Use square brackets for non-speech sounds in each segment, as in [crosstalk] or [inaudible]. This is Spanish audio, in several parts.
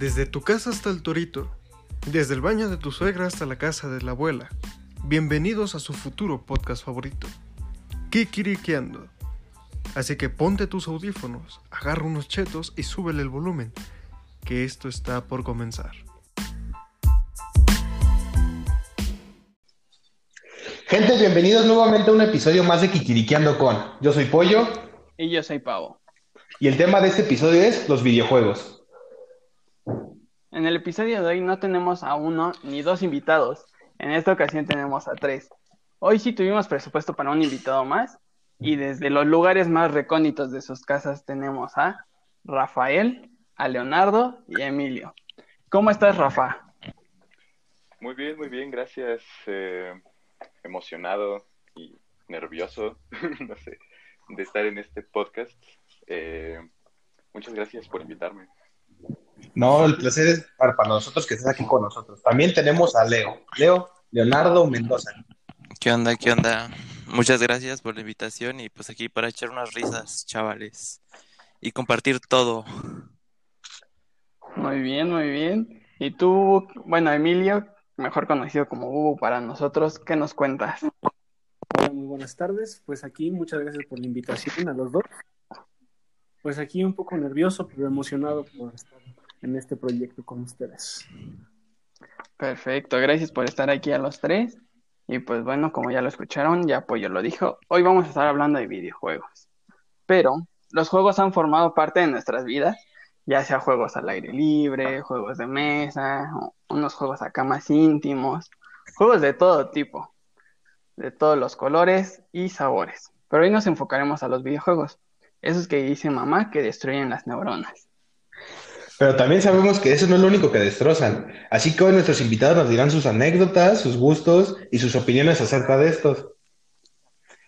Desde tu casa hasta el torito, desde el baño de tu suegra hasta la casa de la abuela. Bienvenidos a su futuro podcast favorito, Kikiriqueando. Así que ponte tus audífonos, agarra unos chetos y súbele el volumen, que esto está por comenzar. Gente, bienvenidos nuevamente a un episodio más de Kikiriqueando con. Yo soy Pollo Y yo soy Pavo. y el tema de este episodio es los videojuegos. En el episodio de hoy no tenemos a uno ni dos invitados. En esta ocasión tenemos a tres. Hoy sí tuvimos presupuesto para un invitado más. Y desde los lugares más recónditos de sus casas tenemos a Rafael, a Leonardo y a Emilio. ¿Cómo estás, Rafa? Muy bien, muy bien, gracias. Eh, emocionado y nervioso, [laughs] no sé, de estar en este podcast. Eh, muchas gracias por invitarme. No, el placer es para, para nosotros que estés aquí con nosotros. También tenemos a Leo. Leo, Leonardo Mendoza. ¿Qué onda? ¿Qué onda? Muchas gracias por la invitación y pues aquí para echar unas risas, chavales, y compartir todo. Muy bien, muy bien. Y tú, bueno, Emilio, mejor conocido como Hugo para nosotros, ¿qué nos cuentas? Hola, muy buenas tardes. Pues aquí muchas gracias por la invitación a los dos. Pues aquí un poco nervioso, pero emocionado por estar en este proyecto con ustedes. Perfecto, gracias por estar aquí a los tres. Y pues bueno, como ya lo escucharon, ya Pollo lo dijo, hoy vamos a estar hablando de videojuegos. Pero los juegos han formado parte de nuestras vidas, ya sea juegos al aire libre, juegos de mesa, unos juegos acá más íntimos, juegos de todo tipo, de todos los colores y sabores. Pero hoy nos enfocaremos a los videojuegos, esos que dice mamá que destruyen las neuronas. Pero también sabemos que eso no es lo único que destrozan. Así que hoy nuestros invitados nos dirán sus anécdotas, sus gustos y sus opiniones acerca de estos.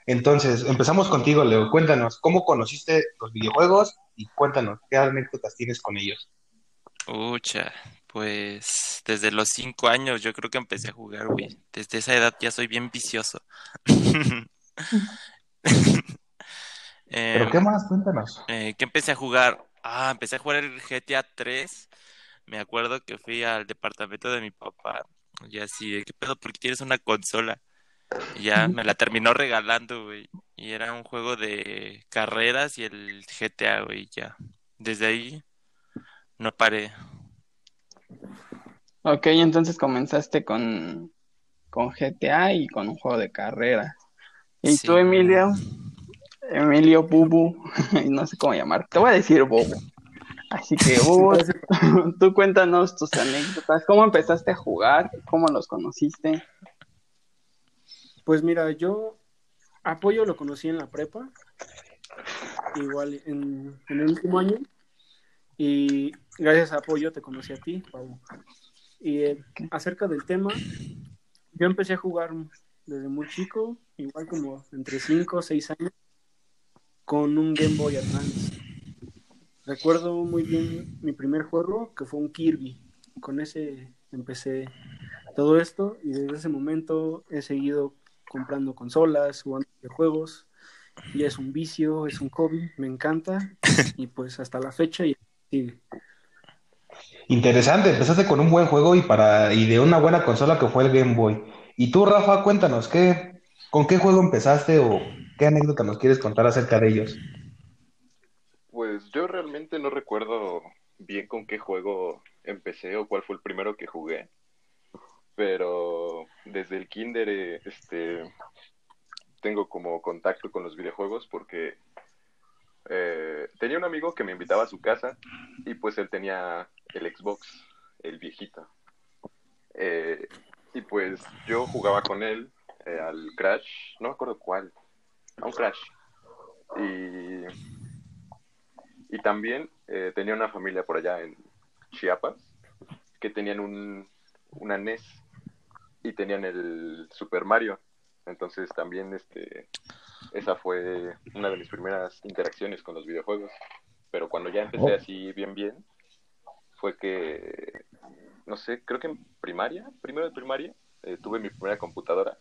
Entonces, empezamos contigo, Leo. Cuéntanos, ¿cómo conociste los videojuegos? Y cuéntanos, ¿qué anécdotas tienes con ellos? Ucha, pues desde los cinco años yo creo que empecé a jugar, güey. Desde esa edad ya soy bien vicioso. [laughs] ¿Pero Em, qué más? Cuéntanos. eh, ¿qué empecé a jugar? Ah, empecé a jugar el GTA 3. Me acuerdo que fui al departamento de mi papá y así, ¿qué pedo? Porque tienes una consola. Y ya me la terminó regalando, güey. Y era un juego de carreras y el GTA, güey, ya. Desde ahí no paré. Ok, entonces comenzaste con, con GTA y con un juego de carreras. ¿Y Sí. tú, Emilio? Emilio Bubu, [laughs] no sé cómo llamar. Te voy a decir Bubu. Así que, [laughs] Bubu, [laughs] tú cuéntanos tus anécdotas. ¿Cómo empezaste a jugar? ¿Cómo los conociste? Pues mira, yo apoyo lo conocí en la prepa, igual en, en el último año, y gracias a apoyo te conocí a ti, Pau. Y eh, acerca del tema, yo empecé a jugar desde muy chico, igual como entre 5 o 6 años, con un Game Boy Advance. Recuerdo muy bien mi primer juego, que fue un Kirby. Con ese empecé todo esto y desde ese momento he seguido comprando consolas, jugando videojuegos. Y es un vicio, es un hobby, me encanta. [laughs] Y pues hasta la fecha y sigue. Interesante, empezaste con un buen juego y para y de una buena consola que fue el Game Boy. Y tú, Rafa, cuéntanos, ¿qué, con qué juego empezaste o qué anécdota nos quieres contar acerca de ellos? Pues yo realmente no recuerdo bien con qué juego empecé o cuál fue el primero que jugué, pero desde el kinder eh, este, tengo como contacto con los videojuegos porque eh, tenía un amigo que me invitaba a su casa y pues él tenía el Xbox, el viejito. Eh, y pues yo jugaba con él al Crash, no me acuerdo cuál, a un Crash. Y, y también eh, tenía una familia por allá en Chiapas que tenían un, una NES y tenían el Super Mario. Entonces también este, esa fue una de mis primeras interacciones con los videojuegos. Pero cuando ya empecé Oh. así bien bien, fue que, no sé, creo que en primaria, primero de primaria, eh, tuve mi primera computadora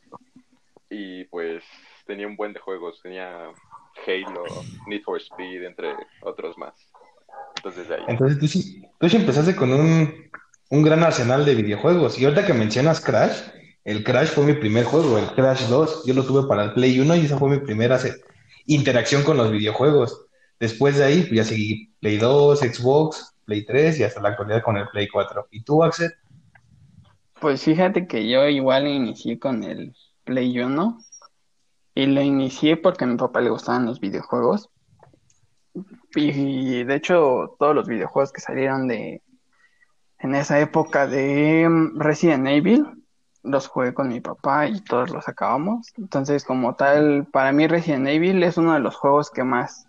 y pues tenía un buen de juegos, tenía Halo, Need for Speed, entre otros más. Entonces de ahí. Entonces tú sí, tú sí empezaste con un, un gran arsenal de videojuegos. Y ahorita que mencionas Crash, el Crash fue mi primer juego, el Crash 2. Yo lo tuve para el Play 1 y esa fue mi primera se- interacción con los videojuegos. Después de ahí, pues ya seguí Play 2, Xbox, Play 3 y hasta la actualidad con el Play 4. ¿Y tú, Axel? Pues fíjate que yo igual inicié con el Play 1 y lo inicié porque a mi papá le gustaban los videojuegos. Y de hecho, todos los videojuegos que salieron de en esa época de mm, Resident Evil los jugué con mi papá y todos los acabamos. Entonces, como tal, para mí Resident Evil es uno de los juegos que más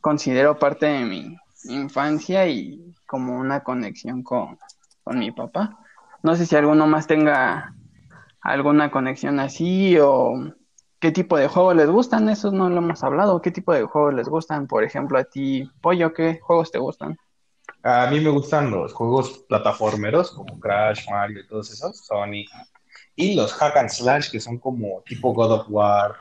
considero parte de mi infancia y como una conexión con, con mi papá. No sé si alguno más tenga alguna conexión así o qué tipo de juegos les gustan, eso no lo hemos hablado. ¿Qué tipo de juegos les gustan? Por ejemplo, a ti, Pollo, ¿qué juegos te gustan? A mí me gustan los juegos plataformeros como Crash, Mario y todos esos, Sonic. Y los hack and slash que son como tipo God of War,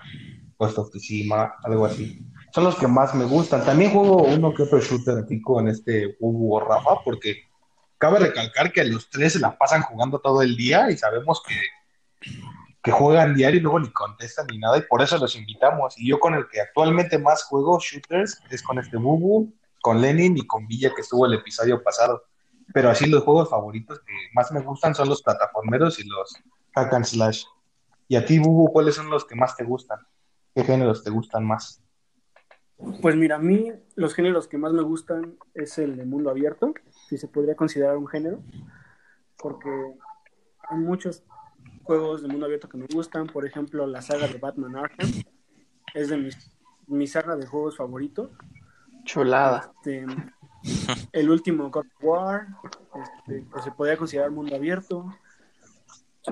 Ghost of Tsushima, algo así. Son los que más me gustan. También juego uno que otro shooter aquí con este Hugo Rafa porque cabe recalcar que los tres se la pasan jugando todo el día y sabemos que, que juegan diario y luego ni contestan ni nada y por eso los invitamos. Y yo con el que actualmente más juego shooters es con este Bubu, con Lenin y con Villa que estuvo el episodio pasado. Pero así los juegos favoritos que más me gustan son los plataformeros y los hack and slash. Y a ti, Bubu, ¿cuáles son los que más te gustan? ¿Qué géneros te gustan más? Pues mira, a mí los géneros que más me gustan es el de mundo abierto, si se podría considerar un género, porque hay muchos juegos de mundo abierto que me gustan, por ejemplo, la saga de Batman Arkham, es de mis, mi saga de juegos favoritos. Chulada. Este, el último God of War, este, pues se podría considerar mundo abierto.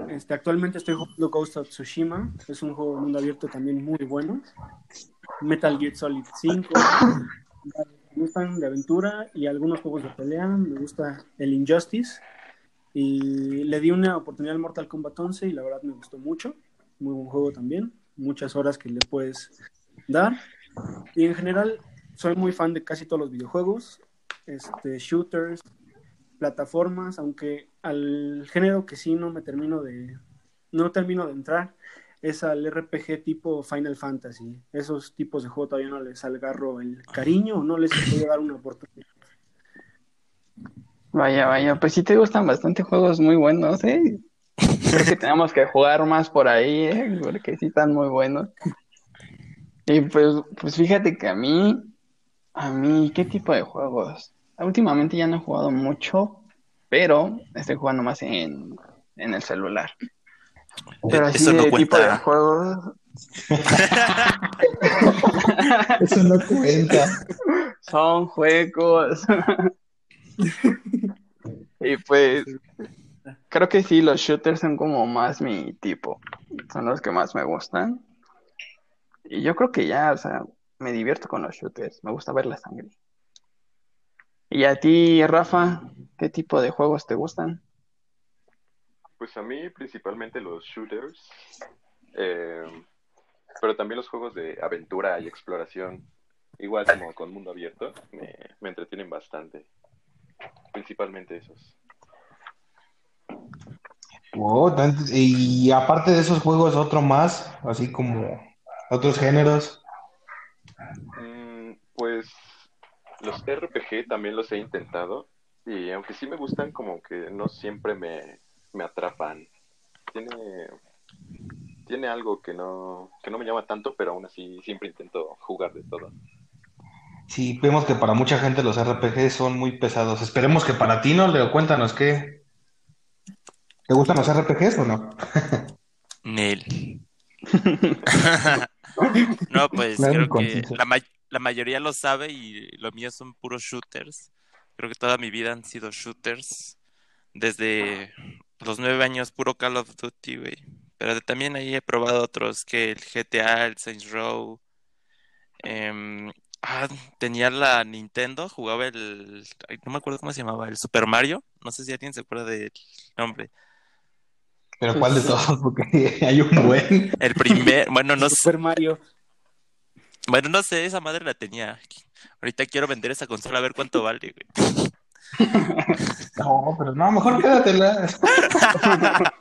Este, actualmente estoy jugando Ghost of Tsushima, es un juego de mundo abierto también muy bueno. Metal Gear Solid 5, me gustan de aventura y algunos juegos de pelea, me gusta el Injustice y le di una oportunidad al Mortal Kombat 11 y la verdad me gustó mucho, muy buen juego también, muchas horas que le puedes dar y en general soy muy fan de casi todos los videojuegos, este, shooters, plataformas, aunque al género que sí no me termino de, no termino de entrar, es al RPG tipo Final Fantasy. Esos tipos de juego todavía no les agarro el cariño no les a dar una oportunidad. Vaya, vaya, pues sí te gustan bastante juegos muy buenos, ¿eh? Creo que tenemos que jugar más por ahí, ¿eh? Porque sí están muy buenos. Y pues, pues fíjate que a mí, a mí, ¿qué tipo de juegos? Últimamente ya no he jugado mucho, pero estoy jugando más en, en el celular. Pero así Eso no de tipo de juegos, [laughs] Eso no cuenta. [laughs] son juegos. [laughs] [laughs] Y pues creo que sí, los shooters son como más mi tipo. Son los que más me gustan. Y yo creo que ya, o sea, me divierto con los shooters. Me gusta ver la sangre. Y a ti, Rafa, ¿qué tipo de juegos te gustan? Pues a mí principalmente los shooters, eh, pero también los juegos de aventura y exploración, igual como con mundo abierto, me, me entretienen bastante. Principalmente esos. Wow, tant- y aparte de esos juegos, otro más, así como otros géneros. Mm, pues los RPG también los he intentado y aunque sí me gustan, como que no siempre me, me atrapan. Tiene, tiene algo que no, que no me llama tanto, pero aún así siempre intento jugar de todo. Sí, vemos que para mucha gente los RPG son muy pesados. Esperemos que para ti no, Leo, cuéntanos qué. ¿Te gustan los RPGs o no? [laughs] Nel. [laughs] No, pues creo que la, ma- la mayoría lo sabe y lo mío son puros shooters. Creo que toda mi vida han sido shooters. Desde los nueve años, puro Call of Duty, güey. Pero también ahí he probado otros que el GTA, el Saints Row. Em, ah, tenía la Nintendo, jugaba el... ay, No me acuerdo cómo se llamaba, el Super Mario. No sé si alguien se acuerda del nombre. Pero ¿cuál de todos? [laughs] Porque hay un buen. El primer, bueno, no [laughs] sé. Super Mario. Bueno, no sé, esa madre la tenía. Ahorita quiero vender esa consola a ver cuánto vale, güey. No, pero no, mejor quédatela. [laughs]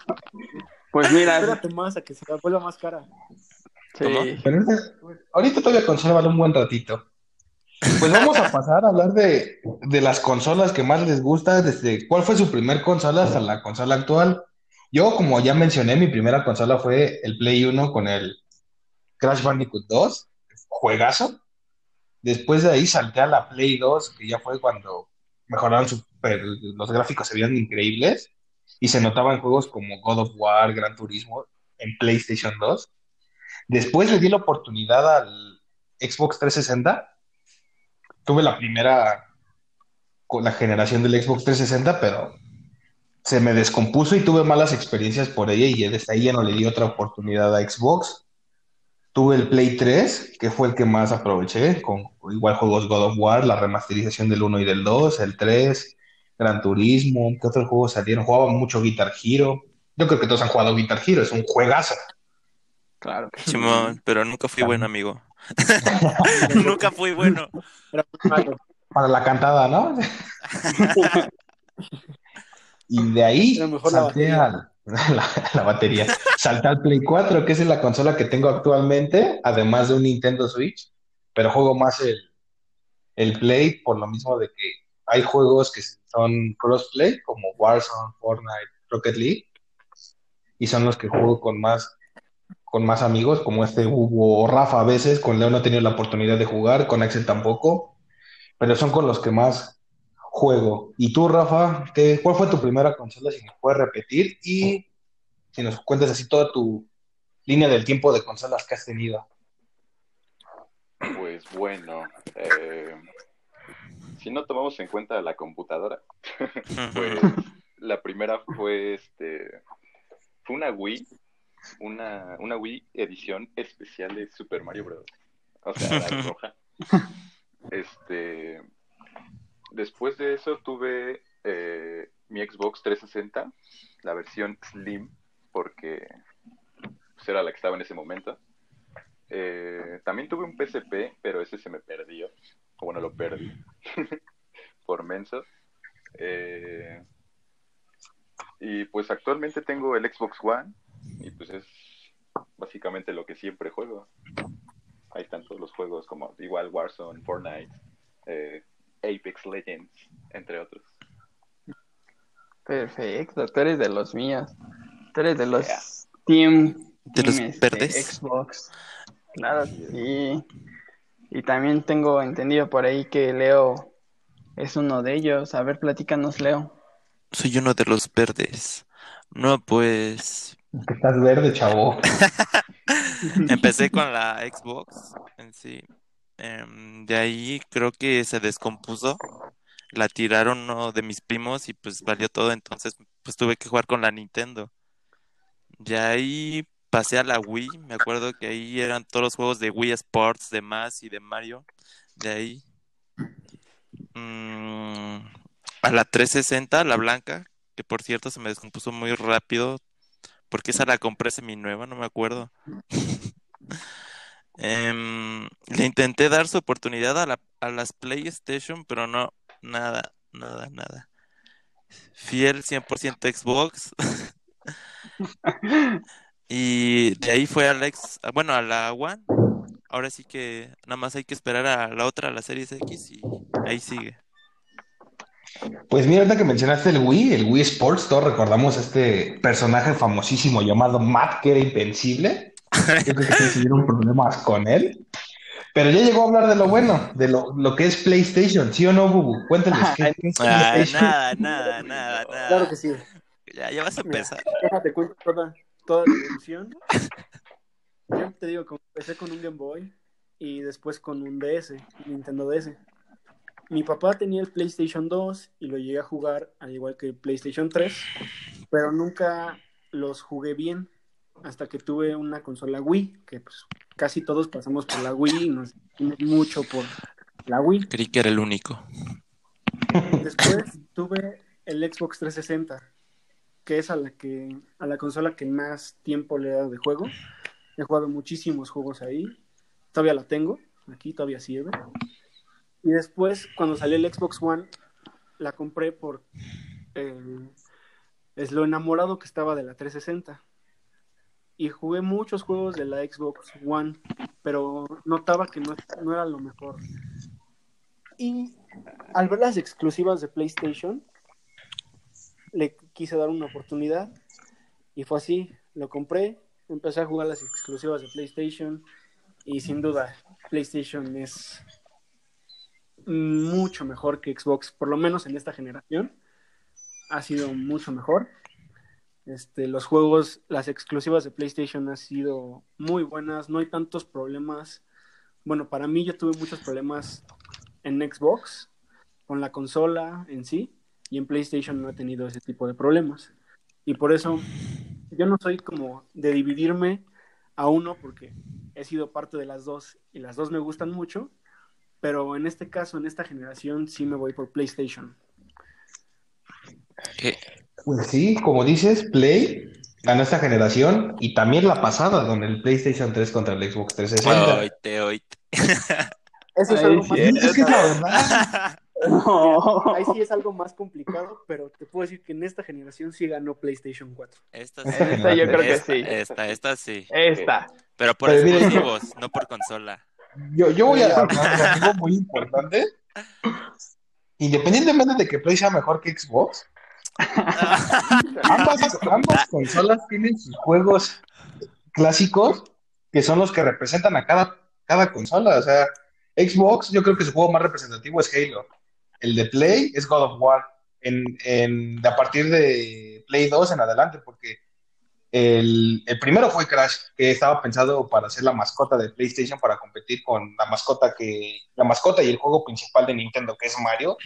Pues mira, Espérate más a que se vuelva más cara. Sí. Ahorita todavía conserva un buen ratito. Pues vamos a pasar a hablar de, de las consolas que más les gusta, desde cuál fue su primer consola hasta la consola actual. Yo, como ya mencioné, mi primera consola fue el Play 1 con el Crash Bandicoot 2, juegazo. Después de ahí salté a la Play 2, que ya fue cuando mejoraron super, los gráficos se veían increíbles y se notaban juegos como God of War, Gran Turismo en PlayStation 2. Después le di la oportunidad al Xbox 360. Tuve la primera con la generación del Xbox 360, pero se me descompuso y tuve malas experiencias por ella y desde ahí ya no le di otra oportunidad a Xbox. Tuve el Play 3, que fue el que más aproveché, con igual juegos God of War, la remasterización del 1 y del 2, el 3, Gran Turismo, ¿qué otros juegos salieron? Jugaba mucho Guitar Hero. Yo creo que todos han jugado Guitar Hero, es un juegazo. Claro que. Simón, pero nunca fui bueno, amigo. [laughs] [laughs] nunca fui bueno. Era muy malo. Para la cantada, ¿no? [laughs] Y de ahí la salté batería. al- la, la batería. Salté al Play 4, que es la consola que tengo actualmente, además de un Nintendo Switch, pero juego más el, el Play por lo mismo de que hay juegos que son crossplay, como Warzone, Fortnite, Rocket League, y son los que juego con más, con más amigos, como este Hugo o Rafa a veces, con Leo no he tenido la oportunidad de jugar, con Axel tampoco, pero son con los que más juego. ¿Y tú, Rafa, qué, cuál fue tu primera consola, si me puedes repetir? Y si nos cuentas así toda tu línea del tiempo de consolas que has tenido. Pues bueno, eh, si no tomamos en cuenta la computadora, [laughs] pues [laughs] la primera fue este fue una Wii, una, una Wii edición especial de Super Mario Bros. O sea, la [laughs] roja. Este después de eso tuve eh, mi Xbox 360, la versión Slim, porque pues, era la que estaba en ese momento. Eh, también tuve un PSP, pero ese se me perdió. O bueno, lo perdí [laughs] por menso. Eh, y pues actualmente tengo el Xbox One y pues es básicamente lo que siempre juego. Ahí están todos los juegos como igual Warzone, Fortnite, eh, Apex Legends, entre otros. Perfecto, tú eres de los míos. Tú eres de los Yeah. Team, ¿De los team, este, verdes? Xbox. Claro, sí. Y también tengo entendido por ahí que Leo es uno de ellos. A ver, platícanos, Leo. Soy uno de los verdes. No, pues Que estás verde, chavo. [laughs] empecé con la Xbox en sí. Em, de ahí creo que se descompuso. La tiraron uno de mis primos y pues valió todo. Entonces pues tuve que jugar con la Nintendo. De ahí pasé a la Wii. Me acuerdo que ahí eran todos los juegos de Wii Sports, de más y de Mario. De ahí. mm, a la 360, la blanca, que por cierto se me descompuso muy rápido. Porque esa la compré semi-nueva, no me acuerdo. [laughs] Em, le intenté dar su oportunidad a, la- a las PlayStation, pero no, nada, nada, nada. Fiel 100% Xbox. [laughs] Y de ahí fue a la ex- ah, bueno, a la One. Ahora sí que nada más hay que esperar a la otra, a la Series X, y ahí sigue. Pues mira, ahorita que mencionaste el Wii, el Wii Sports, todos recordamos este personaje famosísimo llamado Matt, que era invencible. Yo creo que sí tuvieron problemas con él. Pero ya llegó a hablar de lo bueno, de lo, lo que es PlayStation, ¿sí o no, Bubu? Cuéntales, [laughs] ¿qué, qué es Ah, PlayStation? nada, nada, nada, Claro nada. que sí. Ya, ya vas a Mira, empezar. déjate cuento toda, toda la evolución. Yo te digo, empecé con un Game Boy y después con un DS, Nintendo DS. Mi papá tenía el PlayStation 2 y lo llegué a jugar al igual que el PlayStation 3, pero nunca los jugué bien hasta que tuve una consola Wii, que pues casi todos pasamos por la Wii y nos mucho por la Wii. Creí que era el único. Después tuve el Xbox 360, que es a la que a la consola que más tiempo le he dado de juego. He jugado muchísimos juegos ahí. Todavía la tengo, aquí todavía sirve. Y después, cuando salió el Xbox One, la compré por eh, es lo enamorado que estaba de la 360. Y jugué muchos juegos de la Xbox One, pero notaba que no, no era lo mejor. Y al ver las exclusivas de PlayStation, le quise dar una oportunidad y fue así, lo compré, empecé a jugar las exclusivas de PlayStation y sin duda PlayStation es mucho mejor que Xbox, por lo menos en esta generación, ha sido mucho mejor. Este, los juegos, las exclusivas de PlayStation han sido muy buenas, no hay tantos problemas. Bueno, para mí yo tuve muchos problemas en Xbox con la consola en sí y en PlayStation no he tenido ese tipo de problemas. Y por eso yo no soy como de dividirme a uno porque he sido parte de las dos y las dos me gustan mucho, pero en este caso, en esta generación, sí me voy por PlayStation. Pues sí, como dices, Play ganó esta generación y también la pasada, donde el PlayStation 3 contra el Xbox 360. Oite, oite. [laughs] Eso es Ay, algo sí, más... Es que es la verdad. No. [laughs] Ahí sí es algo más complicado, pero te puedo decir que en esta generación sí ganó PlayStation 4. Esta Esta sí. Esta yo creo que Esta, sí. esta, esta sí. Esta. Pero por Pero mira, exclusivos, no por consola. Yo, yo voy a hablar de algo muy importante. Independientemente de que Play sea mejor que Xbox, ambas, ambas consolas tienen sus juegos clásicos que son los que representan a cada, cada consola. O sea, Xbox, yo creo que su juego más representativo es Halo. El de Play es God of War. En, en, a partir de Play 2 en adelante, porque el, el, primero fue Crash, que estaba pensado para ser la mascota de PlayStation para competir con la mascota que la mascota y el juego principal de Nintendo, que es Mario.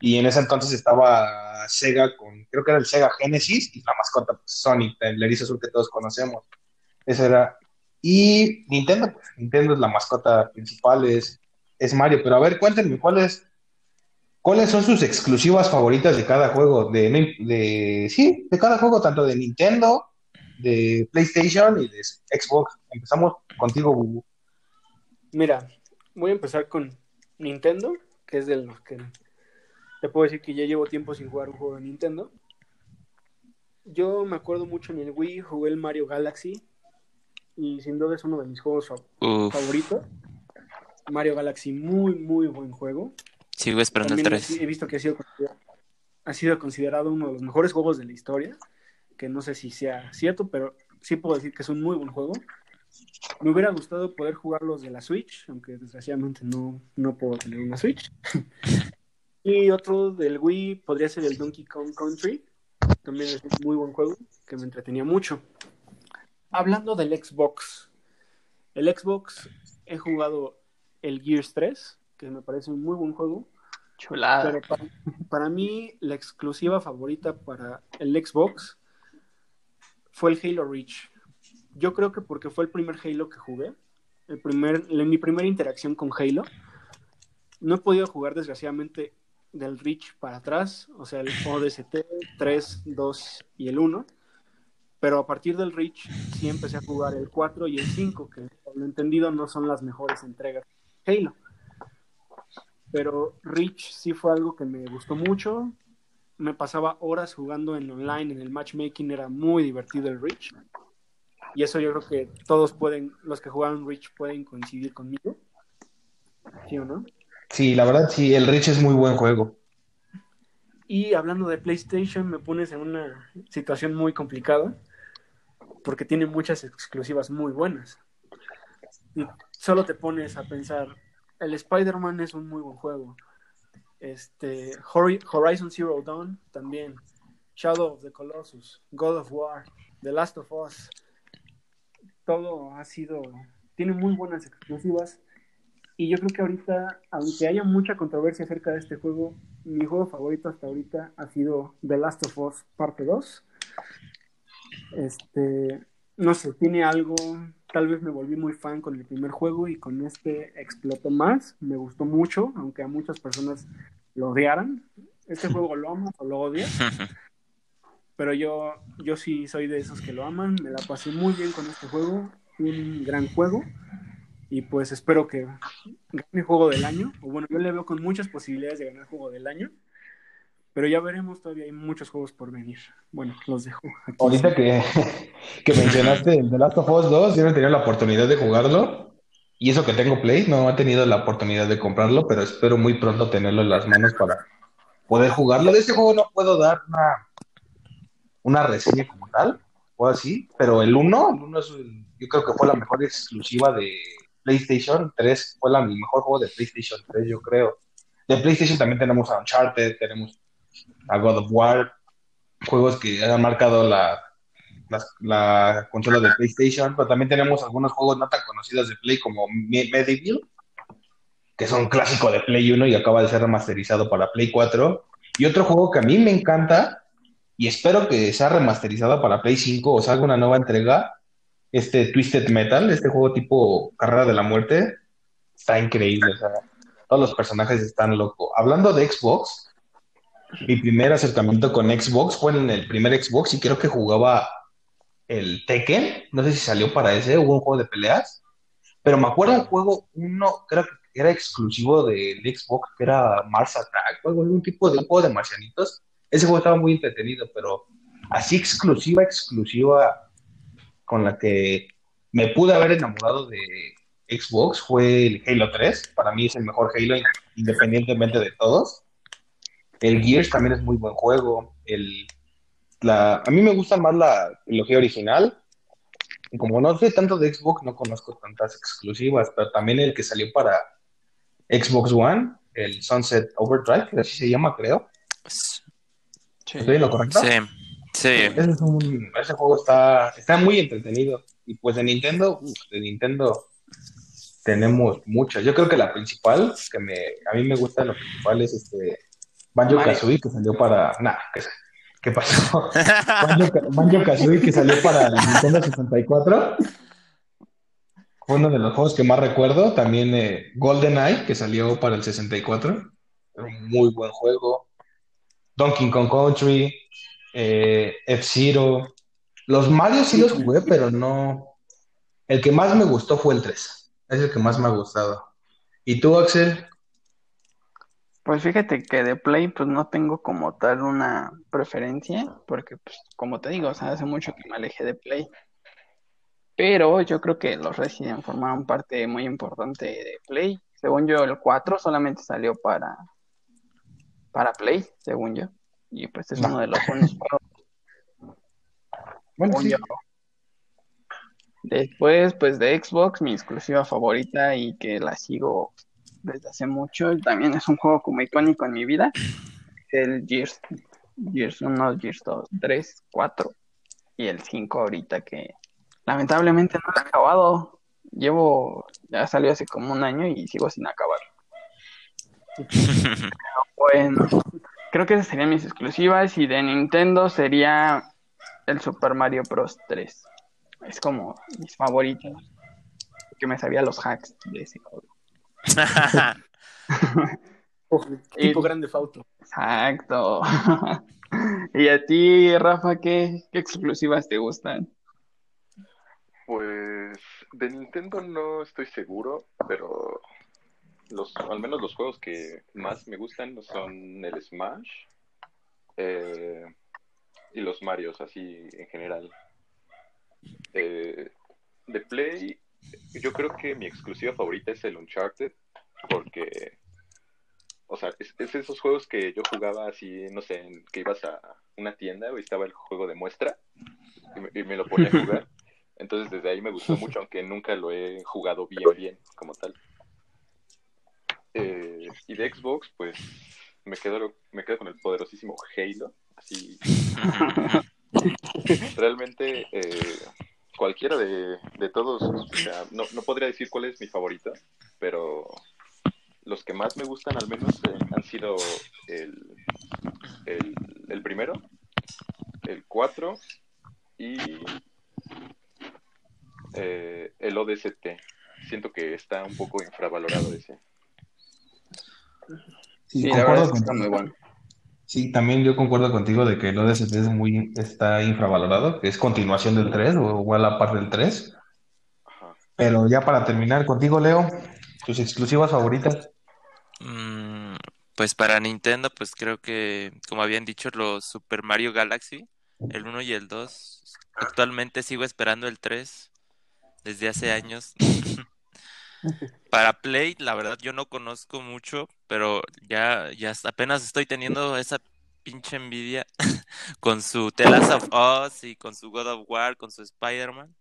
Y en ese entonces estaba Sega con, creo que era el Sega Genesis, y la mascota pues, Sonic, el erizo azul que todos conocemos. Esa era. Y Nintendo, pues Nintendo es la mascota principal, es, es Mario. Pero a ver, cuéntenme, ¿cuál es, ¿cuáles son sus exclusivas favoritas de cada juego? De, de, sí, de cada juego, tanto de Nintendo, de PlayStation y de Xbox. Empezamos contigo, Bubu. Mira, voy a empezar con Nintendo, que es de los que te puedo decir que ya llevo tiempo sin jugar un juego de Nintendo. Yo me acuerdo mucho en el Wii, jugué el Mario Galaxy y sin duda es uno de mis juegos Uf. favoritos. Mario Galaxy, muy, muy buen juego. Sigo esperando el También 3. he visto que ha sido, ha sido considerado uno de los mejores juegos de la historia, que no sé si sea cierto, pero sí puedo decir que es un muy buen juego. Me hubiera gustado poder jugar los de la Switch, aunque desgraciadamente no, no puedo tener una Switch. [laughs] y otro del Wii podría ser el Donkey Kong Country. También es un muy buen juego que me entretenía mucho. Hablando del Xbox, el Xbox he jugado el Gears 3, que me parece un muy buen juego. Chulada. Pero para, para, mí, la exclusiva favorita para el Xbox fue el Halo Reach. Yo creo que porque fue el primer Halo que jugué, el primer, mi primera interacción con Halo. No he podido jugar, desgraciadamente, del Reach para atrás, o sea, el ODST 3, 2 y el 1. Pero a partir del Reach sí empecé a jugar el 4 y el 5, que por lo entendido no son las mejores entregas de Halo pero Reach sí fue algo que me gustó mucho. Me pasaba horas jugando en online, en el matchmaking, era muy divertido el Reach. Y eso yo creo que todos pueden, los que jugaron Reach pueden coincidir conmigo. ¿Sí o no? Sí, la verdad sí, el Reach es muy buen juego. Y hablando de PlayStation, me pones en una situación muy complicada, porque tiene muchas exclusivas muy buenas. Y solo te pones a pensar, el Spider-Man es un muy buen juego. Este, Horizon Zero Dawn también. Shadow of the Colossus, God of War, The Last of Us. Todo ha sido. Tiene muy buenas exclusivas. Y yo creo que ahorita, aunque haya mucha controversia acerca de este juego, mi juego favorito hasta ahorita ha sido The Last of Us Parte 2. Este. No sé, tiene algo tal vez me volví muy fan con el primer juego y con este explotó más. Me gustó mucho, aunque a muchas personas lo odiaran. Este [laughs] juego lo amas o lo odias. Pero yo, yo sí soy de esos que lo aman. Me la pasé muy bien con este juego. Un gran juego. Y pues espero que gane juego del año. O bueno, yo le veo con muchas posibilidades de ganar juego del año. Pero ya veremos, todavía hay muchos juegos por venir. Bueno, los dejo. Ahorita que, [laughs] que mencionaste el The Last of Us 2, yo no he tenido la oportunidad de jugarlo. Y eso que tengo Play, no he tenido la oportunidad de comprarlo, pero espero muy pronto tenerlo en las manos para poder jugarlo. De este juego no puedo dar una, una reseña como tal, o así, pero el 1, el 1 es yo creo que fue la mejor exclusiva de PlayStation 3, fue la, mejor juego de PlayStation 3, yo creo. De PlayStation también tenemos Uncharted, tenemos a God of War, juegos que han marcado la, la, la consola de PlayStation, pero también tenemos algunos juegos no tan conocidos de Play como Me- Medieval, que son clásico de Play 1 y acaba de ser remasterizado para Play 4. Y otro juego que a mí me encanta y espero que sea remasterizado para Play 5 o salga una nueva entrega, este Twisted Metal, este juego tipo Carrera de la Muerte, está increíble. todos los personajes están locos. Hablando de Xbox, mi primer acercamiento con Xbox fue en el primer Xbox y creo que jugaba el Tekken. No sé si salió para ese, hubo un juego de peleas. Pero me acuerdo un juego, uno, creo que era exclusivo del Xbox, que era Mars Attack, o algún tipo de juego de marcianitos. Ese juego estaba muy entretenido, pero así exclusiva, exclusiva, con la que me pude haber enamorado de Xbox fue el Halo 3. Para mí es el mejor Halo, independientemente de todos. El Gears también es muy buen juego. El, la, a mí me gusta más la trilogía original. Y como no sé tanto de Xbox, no conozco tantas exclusivas, pero también el que salió para Xbox One, el Sunset Overdrive, que así se llama, creo. Sí. ¿Estoy en lo correcto? Sí, sí. Ese, es un- ese juego está, está muy entretenido. Y pues de Nintendo, uf, de Nintendo tenemos muchas. Yo creo que la principal, que me, a mí me gusta lo principal es este Banjo Mario. Kazooie, que salió para. Nah, ¿qué, qué pasó? [laughs] Banjo Kazooie, que salió para el Nintendo 64. Fue uno de los juegos que más recuerdo. También eh, GoldenEye, que salió para el 64. Un muy buen juego. Donkey Kong Country, eh, F-Zero. Los Mario sí los jugué, pero no. El que más me gustó fue el 3. Es el que más me ha gustado. ¿Y tú, Axel? Pues fíjate que de Play pues no tengo como tal una preferencia, porque pues como te digo, o sea, hace mucho que me alejé de Play. Pero yo creo que los Resident formaron parte muy importante de Play. Según yo, el 4 solamente salió para, para Play, según yo. Y pues es uno de los buenos juegos, Bueno, sí. Después, pues de Xbox, mi exclusiva favorita y que la sigo desde hace mucho, también es un juego como icónico en mi vida, el Gears, Gears 1, Gears 2, 3, 4 y el 5 ahorita que lamentablemente no lo he acabado. Llevo, ya salió hace como un año y sigo sin acabar. [laughs] Bueno, creo que esas serían mis exclusivas y de Nintendo sería el Super Mario Bros. 3. Es como mis favoritos. Que me sabía los hacks de ese juego. [laughs] Tipo Y- grande fauto. Exacto. [laughs] ¿Y a ti, Rafa, qué, qué exclusivas te gustan? Pues de Nintendo no estoy seguro, pero los, al menos los juegos que más me gustan son el Smash eh, y los Marios, así en general. Eh, de Play, yo creo que mi exclusiva favorita es el Uncharted, porque, o sea, es, es esos juegos que yo jugaba así, no sé, en- que ibas a una tienda o estaba el juego de muestra y me, y me lo ponía a jugar. Entonces desde ahí me gustó mucho, aunque nunca lo he jugado bien, bien, como tal. Eh, y de Xbox, pues me quedo, me quedo con el poderosísimo Halo. Así, [laughs] realmente eh, cualquiera de, de todos, o sea, no, no podría decir cuál es mi favorito, pero los que más me gustan al menos eh, han sido el, el, el primero, el 4 y eh, el ODST. Siento que está un poco infravalorado ese. Sí, la verdad es que está muy bueno. Sí, también yo concuerdo contigo de que el ODST es muy, está infravalorado, que es continuación del 3 o igual a la par del 3. Ajá. Pero ya para terminar contigo, Leo, tus exclusivas favoritas. Mm, pues para Nintendo, pues creo que, como habían dicho, los Super Mario Galaxy, el 1 y el 2. Actualmente sigo esperando el 3 desde hace años. Para Play, la verdad yo no conozco mucho, pero ya, ya apenas estoy teniendo esa pinche envidia [laughs] con su The Last of Us y con su God of War, con su Spider-Man.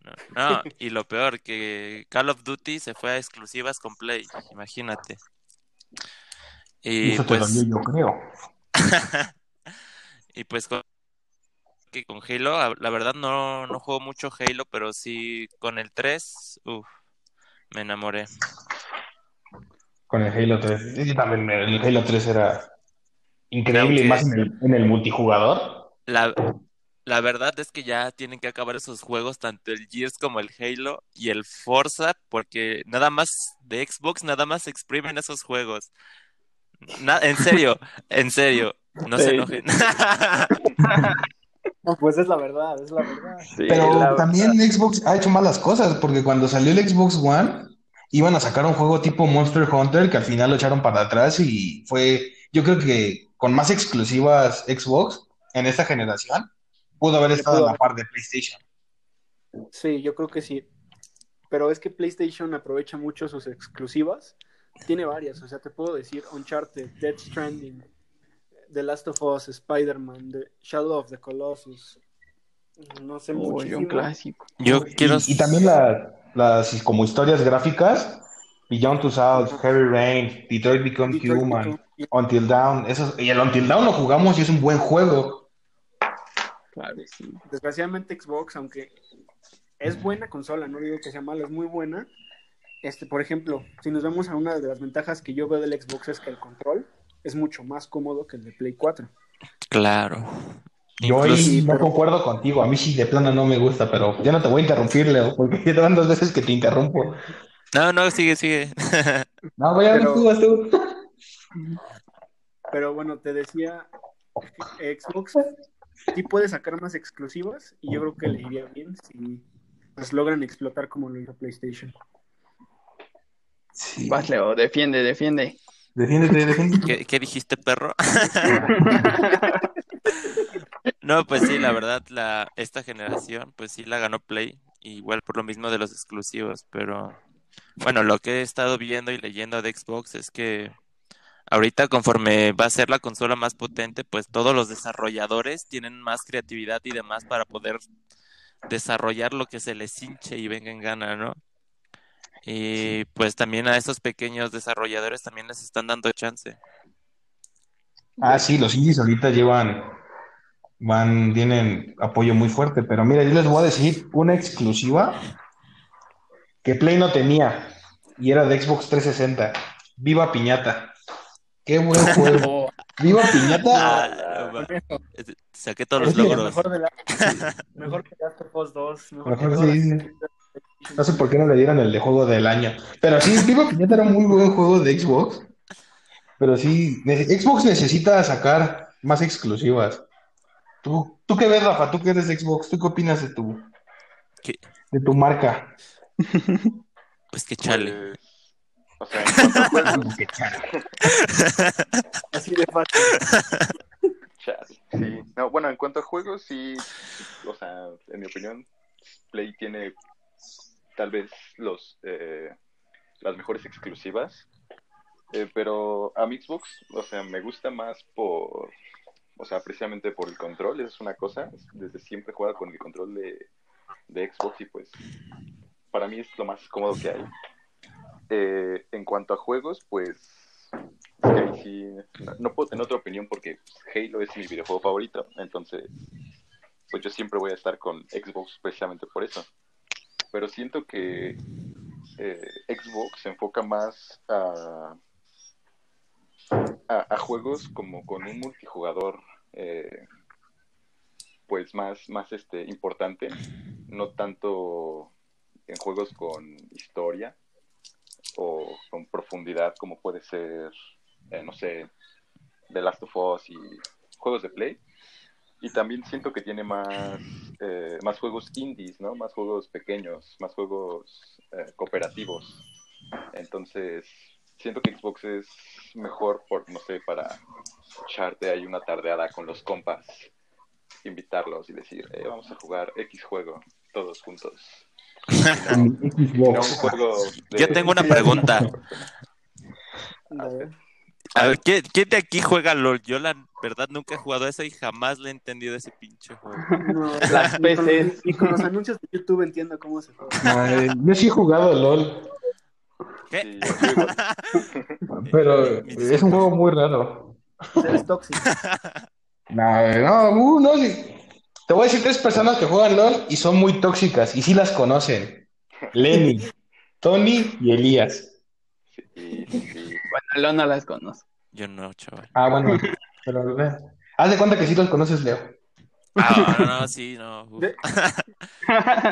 No, no, [laughs] y lo peor, que Call of Duty se fue a exclusivas con Play, imagínate. Y Eso te pues, yo creo. [laughs] y pues con, que con Halo, a- la verdad no, no juego mucho Halo, pero sí con el 3, uff, me enamoré. Con el Halo 3. Sí, también el Halo 3 era increíble, y más en el, en el multijugador. La, la verdad es que ya tienen que acabar esos juegos, tanto el Gears como el Halo y el Forza, porque nada más de Xbox, nada más exprimen esos juegos. Na- en serio, en serio, no se enojen. [laughs] [laughs] Pues es la verdad, es la verdad. Sí, Pero la- también Xbox ha hecho malas cosas, porque cuando salió el Xbox One, iban a sacar un juego tipo Monster Hunter que al final lo echaron para atrás y fue, yo creo que con más exclusivas Xbox en esta generación, pudo haber estado pudo a la par de PlayStation. Sí, yo creo que sí. Pero es que PlayStation aprovecha mucho sus exclusivas. Tiene varias, o sea, te puedo decir Uncharted, Dead Stranding, The Last of Us, Spider-Man, The Shadow of the Colossus. No sé, Uy, muchísimo. un clásico. Yo Y, quiero... y también la- las como historias gráficas, Beyond Two Souls, Heavy Rain, Detroit Become Detroit Human, Become- Until Dawn, esos, y el Until Dawn lo jugamos y es un buen juego. Claro, sí. Desgraciadamente Xbox, aunque es buena consola, no digo que sea mala, es muy buena. Este, por ejemplo, si nos vemos a una de las ventajas que yo veo del Xbox es que el control es mucho más cómodo que el de Play 4. Claro. Yo ahí Incluso- no pero- concuerdo contigo, a mí sí de plano no me gusta, pero ya no te voy a interrumpir, Leo, porque ya te van dos veces que te interrumpo. No, no, sigue, sigue. [laughs] No, voy a Pero- tú, vas [laughs] tú. Pero bueno, te decía, Xbox sí puede sacar más exclusivas y yo creo que le iría bien si pues, logran explotar como lo hizo PlayStation. Sí. Vas, Leo, defiende, defiende. Defiéndete, defiéndete. ¿Qué, qué dijiste, perro? [laughs] No, pues sí, la verdad, la, esta generación, pues sí la ganó Play, igual por lo mismo de los exclusivos, pero bueno, lo que he estado viendo y leyendo de Xbox es que ahorita conforme va a ser la consola más potente, pues todos los desarrolladores tienen más creatividad y demás para poder desarrollar lo que se les hinche y venga en ¿no? Y pues también a esos pequeños desarrolladores también les están dando chance. Ah, sí, los indies ahorita llevan, van, tienen apoyo muy fuerte, pero mira, yo les voy a decir una exclusiva que Play no tenía y era de Xbox 360. Viva Piñata. Qué buen [laughs] juego. Viva Piñata. Ah. Saqué todos los logros. Mejor, de la, [laughs] mejor que Last of Us 2. Mejor, Mejor que sí. No sé por qué no le dieron el de juego del año. Pero sí, Viva Piñata era un muy buen juego de Xbox. Pero sí, Xbox necesita sacar más exclusivas. ¿Tú, tú qué ves, Rafa? ¿Tú qué eres de Xbox? ¿Tú qué opinas de tu, ¿Qué? de tu marca? [laughs] Pues que chale. Pues, o sea, en cuanto a juegos, [laughs] Así de fácil. Chale, sí. No, bueno, en cuanto a juegos, sí, o sea, en mi opinión, Play tiene tal vez los eh, las mejores exclusivas, eh, pero a mi Xbox, o sea, me gusta más por, o sea, precisamente por el control, es una cosa, desde siempre he jugado con el control de, de Xbox y pues para mí es lo más cómodo que hay. Eh, en cuanto a juegos, pues no, no puedo tener otra opinión porque pues, Halo es mi videojuego favorito, entonces pues yo siempre voy a estar con Xbox precisamente por eso. Pero siento que eh, Xbox se enfoca más a, a, juegos como con un multijugador eh, pues más, más este, importante, no tanto en juegos con historia o con profundidad como puede ser, eh, no sé, The Last of Us y juegos de Play. Y también siento que tiene más, eh, más juegos indies, ¿no? Más juegos pequeños, más juegos eh, cooperativos. Entonces, siento que Xbox es mejor por, no sé, para echarte ahí una tardeada con los compas, invitarlos y decir, eh, vamos a jugar X juego, todos juntos. No, [laughs] no un Xbox. juego de- Yo tengo una pregunta. A ver. A ver, ¿quién, quién de aquí juega LOL? Yo la verdad nunca he jugado eso y jamás le he entendido ese pinche juego. [laughs] No, Las ni con los- PCs. Ni con los anuncios de YouTube entiendo cómo se juega. Ay, yo sí he jugado LOL, ¿Qué? Sí, [laughs] pero Mi- es un juego muy raro. Eres tóxico. [laughs] No, no, uh, no, sí. Te voy a decir tres personas que juegan LOL y son muy tóxicas y sí las conocen. Lenny, Tony y Elías. Sí, sí, sí. Bueno, Leo no las conozco. Yo no, chaval. Ah, bueno, pero. Haz de cuenta que sí los conoces, Leo. Ah, no, no, [laughs] sí, no.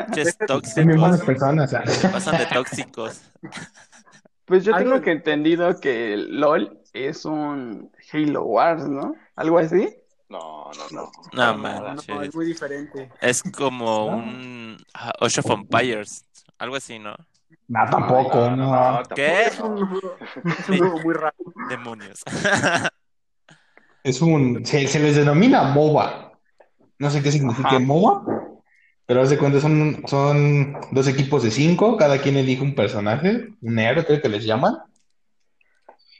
Pinches [laughs] Son muy buenas tóxicos. personas. ah. Pasan de tóxicos. [laughs] Pues yo tengo que entendido que LOL es un Halo Wars, ¿no? ¿Algo así? No, no, no. No, No, man. No, es muy diferente. Es como un ah, Ocean of Empires. Algo así, ¿no? No, tampoco, no. ¿Qué? Es un es un juego muy raro. Demonios. Es un. Se, se les denomina MOBA. No sé qué significa Ajá. MOBA, pero haz de cuenta, son, son dos equipos de cinco, cada quien elige un personaje, un héroe, creo que les llaman.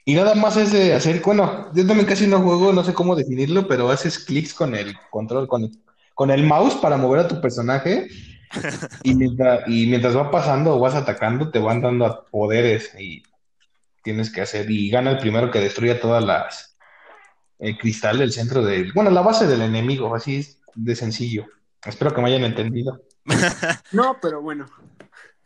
Y nada más es de hacer, bueno, yo también casi no juego, no sé cómo definirlo, pero haces clics con el control, con, con el mouse para mover a tu personaje. [laughs] Y mientras, y mientras va pasando o vas atacando, te van dando poderes y tienes que hacer, y gana el primero que destruya todas las, el cristal del centro del, bueno, la base del enemigo, así es de sencillo. Espero que me hayan entendido. [laughs] No, pero bueno.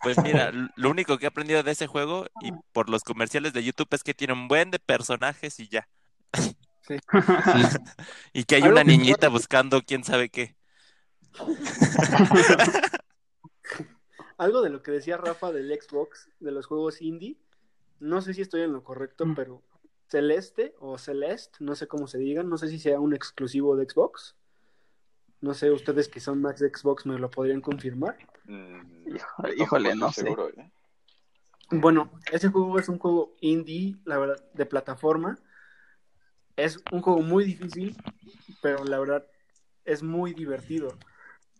Pues mira, [laughs] lo único que he aprendido de ese juego y por los comerciales de YouTube es que tiene un buen de personajes y ya. Sí. [laughs] Y que hay una que niñita buscando quién sabe qué. Algo de lo que decía Rafa del Xbox, de los juegos indie, no sé si estoy en lo correcto, pero Celeste o Celeste, no sé cómo se digan, no sé si sea un exclusivo de Xbox. No sé, ustedes que son más de Xbox me lo podrían confirmar. Mm, Híjole, no sé. seguro, ¿eh? Bueno, ese juego es un juego indie, la verdad, de plataforma. Es un juego muy difícil, pero la verdad es muy divertido.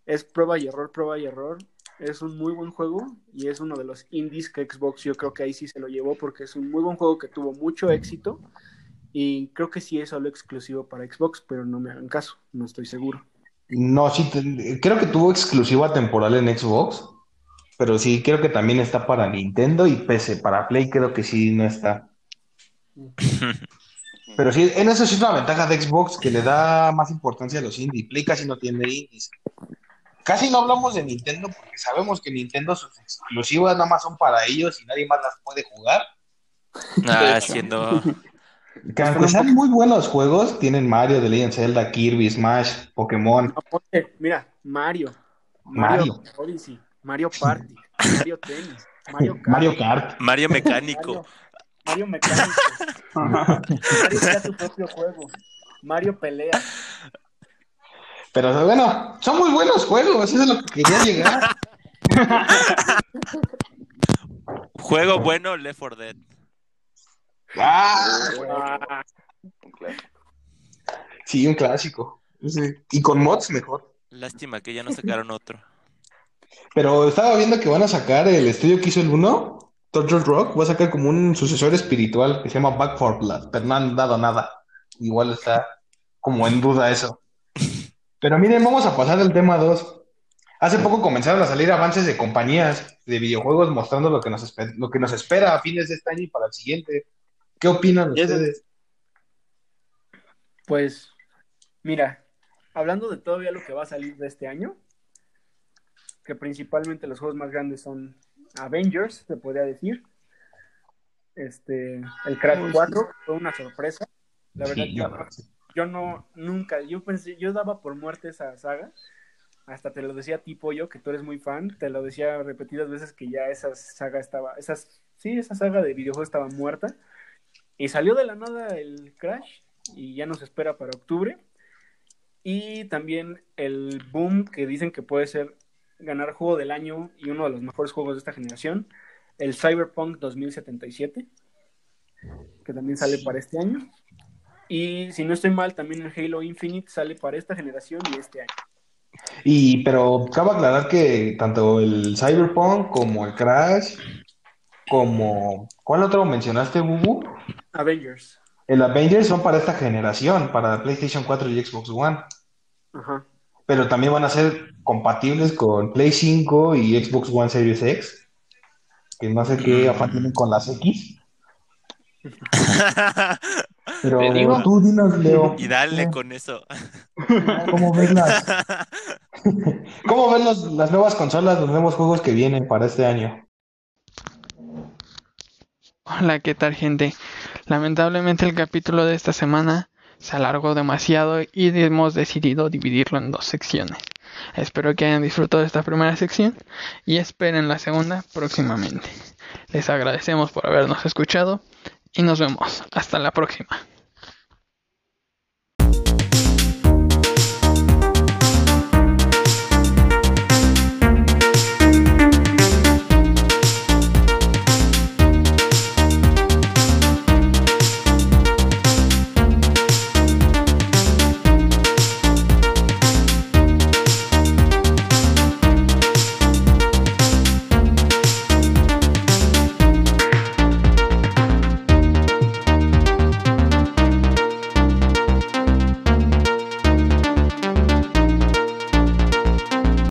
Es prueba y error, prueba y error. Es un muy buen juego y es uno de los indies que Xbox yo creo que ahí sí se lo llevó porque es un muy buen juego que tuvo mucho éxito y creo que sí es solo exclusivo para Xbox, pero no me hagan caso, no estoy seguro. No, sí, te- creo que tuvo exclusiva temporal en Xbox, pero sí, creo que también está para Nintendo y PC. Para Play creo que sí no está. [laughs] Pero sí, en eso sí es una ventaja de Xbox que le da más importancia a los indie. Play casi no tiene indies. Casi no hablamos de Nintendo porque sabemos que Nintendo sus exclusivas nada más son para ellos y nadie más las puede jugar. Ah, siendo. Que aunque sean muy buenos juegos, tienen Mario, The Legend of Zelda, Kirby, Smash, Pokémon. Mira, Mario, Mario. Mario Odyssey, Mario Party, Mario Tennis, Mario Kart, Mario Kart. Mario [laughs] Mecánico. Mario, Mario Mecánico, [laughs] Mario crea tu propio juego, Mario Pelea. Pero bueno, son muy buenos juegos, eso es lo que quería llegar. [laughs] Juego bueno, Left 4 Dead. Ah, sí, un clásico. Sí. Y con mods mejor. Lástima que ya no sacaron otro. Pero estaba viendo que van a sacar el estudio que hizo el 1, Turtle Rock, va a sacar como un sucesor espiritual que se llama Back 4 Blood, pero no han dado nada. Igual está como en duda eso. Pero miren, vamos a pasar al tema 2. Hace poco comenzaron a salir avances de compañías de videojuegos mostrando lo que nos, espe- lo que nos espera a fines de este año y para el siguiente. ¿Qué opinan ustedes? Pues, mira, hablando de todavía lo que va a salir de este año, que principalmente los juegos más grandes son Avengers, se podría decir. Este, el Crash 4 fue una sorpresa. La verdad, Sí, yo, yo- no, nunca, yo pensé, yo daba por muerte esa saga. Hasta te lo decía a ti, Pollo, que tú eres muy fan. Te lo decía repetidas veces que ya esa saga estaba, esas, sí, esa saga de videojuegos estaba muerta. Y salió de la nada el Crash y ya nos espera para octubre. Y también el boom que dicen que puede ser ganar juego del año y uno de los mejores juegos de esta generación, el Cyberpunk 2077, que también sale para este año. Y si no estoy mal, también el Halo Infinite sale para esta generación y este año. Y, pero cabe aclarar que tanto el Cyberpunk como el Crash, como... ¿Cuál otro mencionaste, Bubu? Avengers. El Avengers son para esta generación, para PlayStation 4 y Xbox One. Ajá. Pero también van a ser compatibles con Play 5 y Xbox One Series X. Que no sé qué afán tienen con las X. [laughs] Pero Te digo. tú dinos, Leo. Y dale con eso. ¿Cómo ves las, [laughs] ¿Cómo ves los- las nuevas consolas, los nuevos juegos que vienen para este año? Hola, ¿qué tal, gente? Lamentablemente el capítulo de esta semana se alargó demasiado y hemos decidido dividirlo en dos secciones. Espero que hayan disfrutado de esta primera sección y esperen la segunda próximamente. Les agradecemos por habernos escuchado y nos vemos. Hasta la próxima.